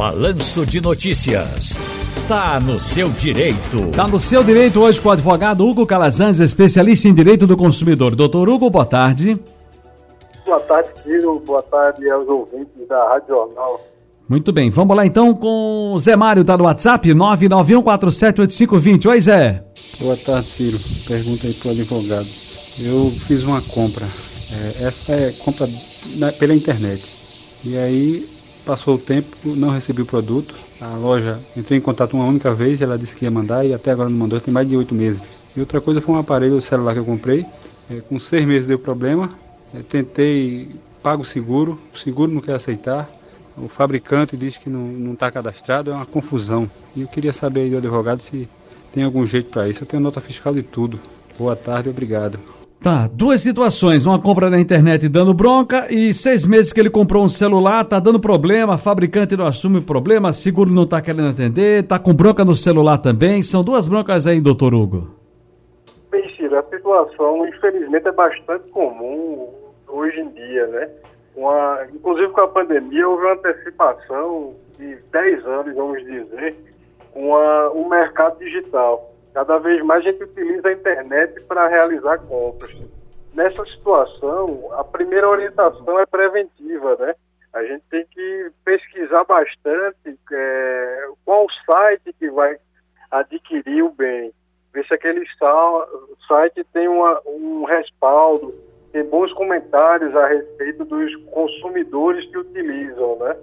Balanço de Notícias. Tá no seu direito. Tá no seu direito hoje com o advogado Hugo Calazans, especialista em direito do consumidor. Doutor Hugo, boa tarde. Boa tarde, Ciro. Boa tarde aos ouvintes da Rádio Jornal. Muito bem, vamos lá então com o Zé Mário, tá no WhatsApp, 991478520. Oi, Zé. Boa tarde, Ciro. Pergunta aí pro advogado. Eu fiz uma compra. É, essa é compra na, pela internet. E aí passou o tempo, não recebi o produto. A loja entrou em contato uma única vez, ela disse que ia mandar e até agora não mandou, tem mais de oito meses. E outra coisa foi um aparelho celular que eu comprei. É, com seis meses deu problema. É, tentei, pago o seguro, o seguro não quer aceitar. O fabricante diz que não está cadastrado, é uma confusão. E eu queria saber aí do advogado se tem algum jeito para isso. Eu tenho nota fiscal de tudo. Boa tarde, obrigado. Tá, duas situações. Uma compra na internet dando bronca e seis meses que ele comprou um celular, tá dando problema, fabricante não assume o problema, seguro não tá querendo atender, tá com bronca no celular também. São duas broncas aí, doutor Hugo. Bem, Ciro, a situação, infelizmente, é bastante comum hoje em dia, né? Uma, inclusive com a pandemia, houve uma antecipação de 10 anos, vamos dizer, com a, o mercado digital. Cada vez mais a gente utiliza a internet para realizar compras. Nessa situação, a primeira orientação é preventiva, né? A gente tem que pesquisar bastante é, qual site que vai adquirir o bem. Ver se aquele site tem uma, um respaldo, tem bons comentários a respeito dos consumidores que utilizam, né?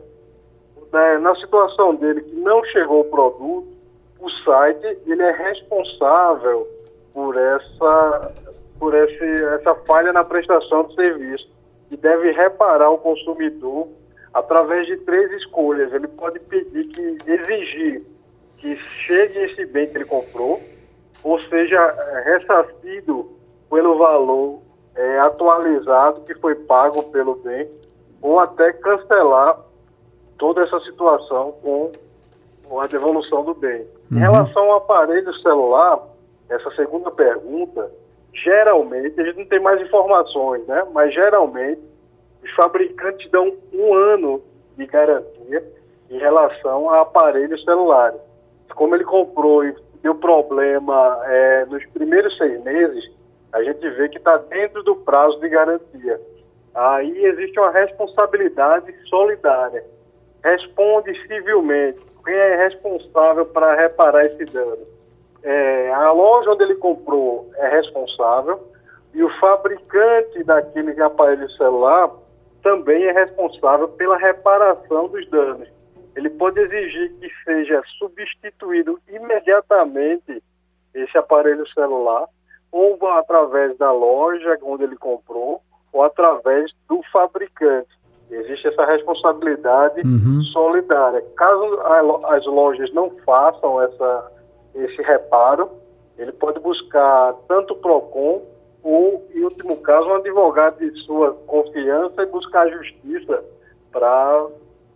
Na situação dele que não chegou o produto, o site ele é responsável por essa por esse, essa falha na prestação do serviço e deve reparar o consumidor através de três escolhas. Ele pode pedir que exigir que chegue esse bem que ele comprou, ou seja, ressarcido pelo valor é, atualizado que foi pago pelo bem, ou até cancelar toda essa situação com a devolução do bem. Uhum. Em relação ao aparelho celular, essa segunda pergunta, geralmente, a gente não tem mais informações, né? Mas geralmente os fabricantes dão um ano de garantia em relação a aparelhos celulares. Como ele comprou e deu problema é, nos primeiros seis meses, a gente vê que está dentro do prazo de garantia. Aí existe uma responsabilidade solidária. Responde civilmente. Quem é responsável para reparar esse dano? É, a loja onde ele comprou é responsável e o fabricante daquele aparelho celular também é responsável pela reparação dos danos. Ele pode exigir que seja substituído imediatamente esse aparelho celular ou através da loja onde ele comprou, ou através do fabricante. Existe essa responsabilidade uhum. solidária. Caso as lojas não façam essa, esse reparo, ele pode buscar tanto o PROCON ou, em último caso, um advogado de sua confiança e buscar a justiça para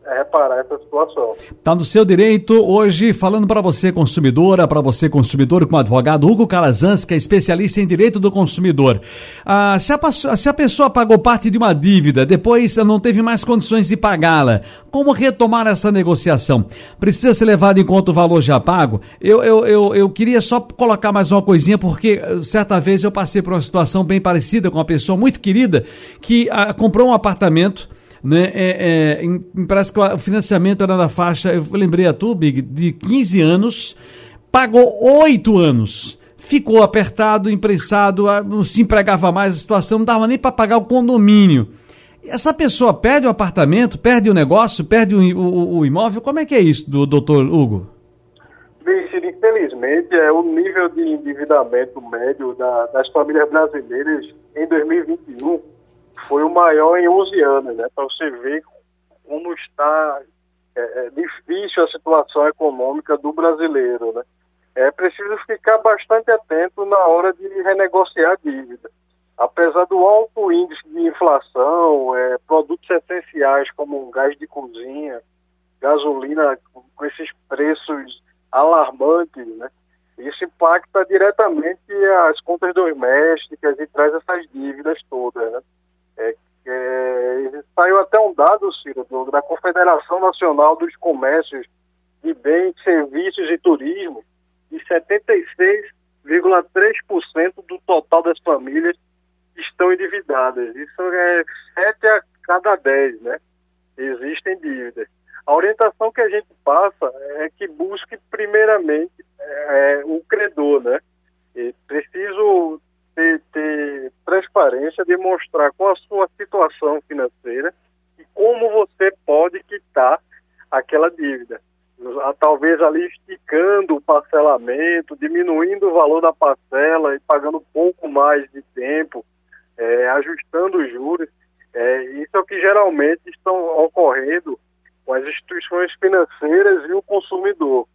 é reparar essa situação. Está no seu direito hoje, falando para você consumidora, para você consumidor com o advogado Hugo Calazans, que é especialista em direito do consumidor. Ah, se, a, se a pessoa pagou parte de uma dívida, depois não teve mais condições de pagá-la, como retomar essa negociação? Precisa ser levado em conta o valor já pago? Eu, eu, eu, eu queria só colocar mais uma coisinha, porque eh, certa vez eu passei por uma situação bem parecida com uma pessoa muito querida que ah, comprou um apartamento né? É, é, em, parece que o financiamento era na faixa, eu lembrei a tu, Big, de 15 anos, pagou 8 anos. Ficou apertado, imprensado, não se empregava mais, a situação não dava nem para pagar o condomínio. Essa pessoa perde o apartamento, perde o negócio, perde o, o, o imóvel? Como é que é isso, do, doutor Hugo? Bem, infelizmente, é o nível de endividamento médio da, das famílias brasileiras em 2021 foi o maior em 11 anos, né? Para você ver como está é, é difícil a situação econômica do brasileiro, né? É preciso ficar bastante atento na hora de renegociar a dívida. Apesar do alto índice de inflação, é, produtos essenciais como gás de cozinha, gasolina com esses preços alarmantes, né? Isso impacta diretamente as contas domésticas e traz essas dívidas todas, né? Saiu até um dado, Ciro, da Confederação Nacional dos Comércios de Bens, Serviços e Turismo, de 76,3% do total das famílias estão endividadas. Isso é 7 a cada 10, né? Existem dívidas. A orientação que a gente passa é que busque primeiramente é, o credor, né? E preciso ter, ter transparência, demonstrar qual a sua situação financeira e como você pode quitar aquela dívida. Talvez ali esticando o parcelamento, diminuindo o valor da parcela e pagando um pouco mais de tempo, é, ajustando os juros. É, isso é o que geralmente estão ocorrendo com as instituições financeiras e o consumidor.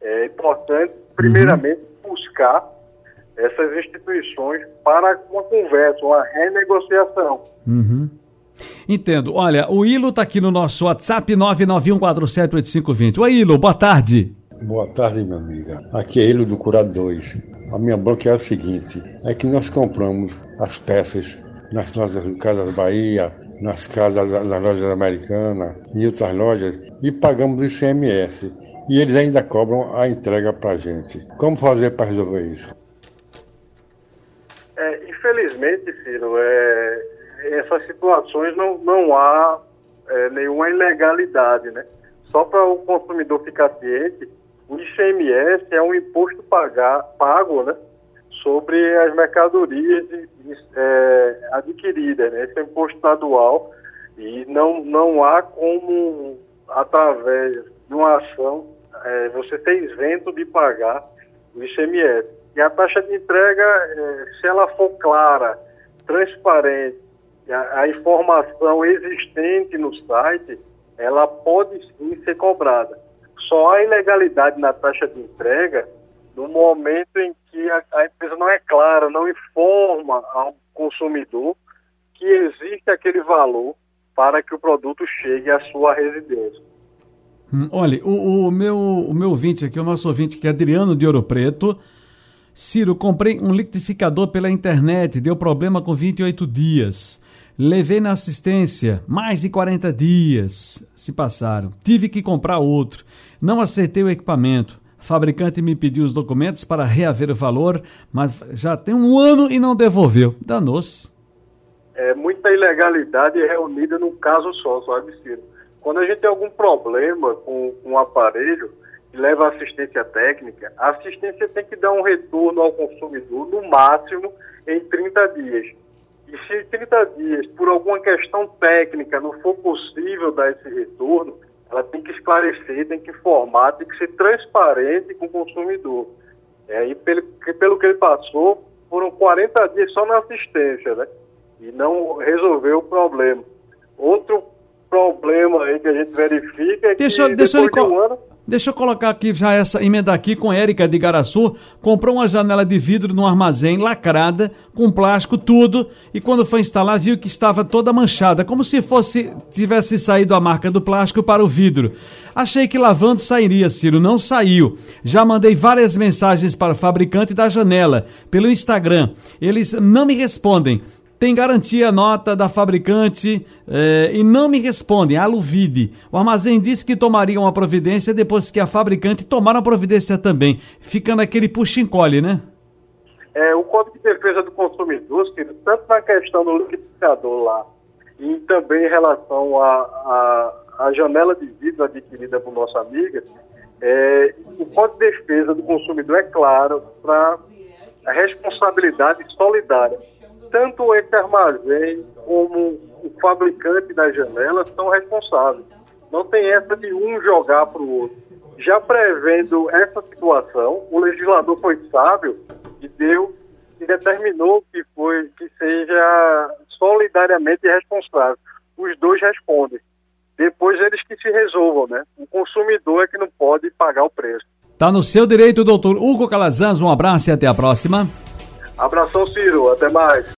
É importante, primeiramente, buscar essas instituições para uma conversa, uma renegociação. Uhum. Entendo. Olha, o Ilo está aqui no nosso WhatsApp 991478520. Oi, Ilo, boa tarde. Boa tarde, minha amiga. Aqui é Ilo do Curado 2. A minha bronca é o seguinte: é que nós compramos as peças nas nossas casas Bahia, nas casas das lojas americanas e outras lojas e pagamos o ICMS. E eles ainda cobram a entrega para a gente. Como fazer para resolver isso? Infelizmente, Ciro, é, essas situações não, não há é, nenhuma ilegalidade, né? Só para o consumidor ficar ciente, o ICMS é um imposto pagar, pago, né? Sobre as mercadorias é, adquiridas, né? Esse é um imposto estadual e não, não há como, através de uma ação, é, você ser isento de pagar o ICMS. E a taxa de entrega, é, se ela for clara, transparente, a, informação existente no site, ela pode sim ser cobrada. Só há ilegalidade na taxa de entrega no momento em que a, a empresa não é clara, não informa ao consumidor que existe aquele valor para que o produto chegue à sua residência. Hum, olha, o, o, meu, o meu ouvinte aqui, o nosso ouvinte que é Adriano de Ouro Preto, Ciro, comprei um liquidificador pela internet, deu problema com 28 dias. Levei na assistência, mais de 40 dias se passaram. Tive que comprar outro. Não aceitei o equipamento. Fabricante me pediu os documentos para reaver o valor, mas já tem um ano e não devolveu. Danou-se. É muita ilegalidade reunida num caso só, sabe, Ciro? Quando a gente tem algum problema com, um aparelho, leva assistência técnica, a assistência tem que dar um retorno ao consumidor, no máximo, em 30 dias. E se em 30 dias, por alguma questão técnica, não for possível dar esse retorno, ela tem que esclarecer, tem que informar, tem que ser transparente com o consumidor. É, e pelo, pelo que ele passou, foram 40 dias só na assistência, né? E não resolveu o problema. Outro problema aí que a gente verifica é deixa, que deixa depois de um ano Deixa eu colocar aqui já essa emenda aqui com Érica de Garaçu. Comprou uma janela de vidro num armazém lacrada, com plástico, tudo, e quando foi instalar viu que estava toda manchada, como se fosse tivesse saído a marca do plástico para o vidro. Achei que lavando sairia, Ciro, não saiu. Já mandei várias mensagens para o fabricante da janela pelo Instagram. Eles não me respondem tem garantia nota da fabricante eh, e não me respondem. A Luvide. O armazém disse que tomaria uma providência depois que a fabricante tomar a providência também. Fica naquele puxa-encolhe, né? É, o Código de Defesa do Consumidor, tanto na questão do liquidificador lá e também em relação à a, a, janela de vidro adquirida por nossa amiga, é, o Código de Defesa do Consumidor é claro para a responsabilidade solidária tanto esse armazém como o fabricante das janelas são responsáveis. Não tem essa de um jogar para o outro. Já prevendo essa situação, o legislador foi sábio e deu e determinou que foi que seja solidariamente responsável. Os dois respondem. Depois eles que se resolvam, né? O consumidor é que não pode pagar o preço. Tá no seu direito, doutor Hugo Calazans. Um abraço e até a próxima. Abração, Ciro. Até mais.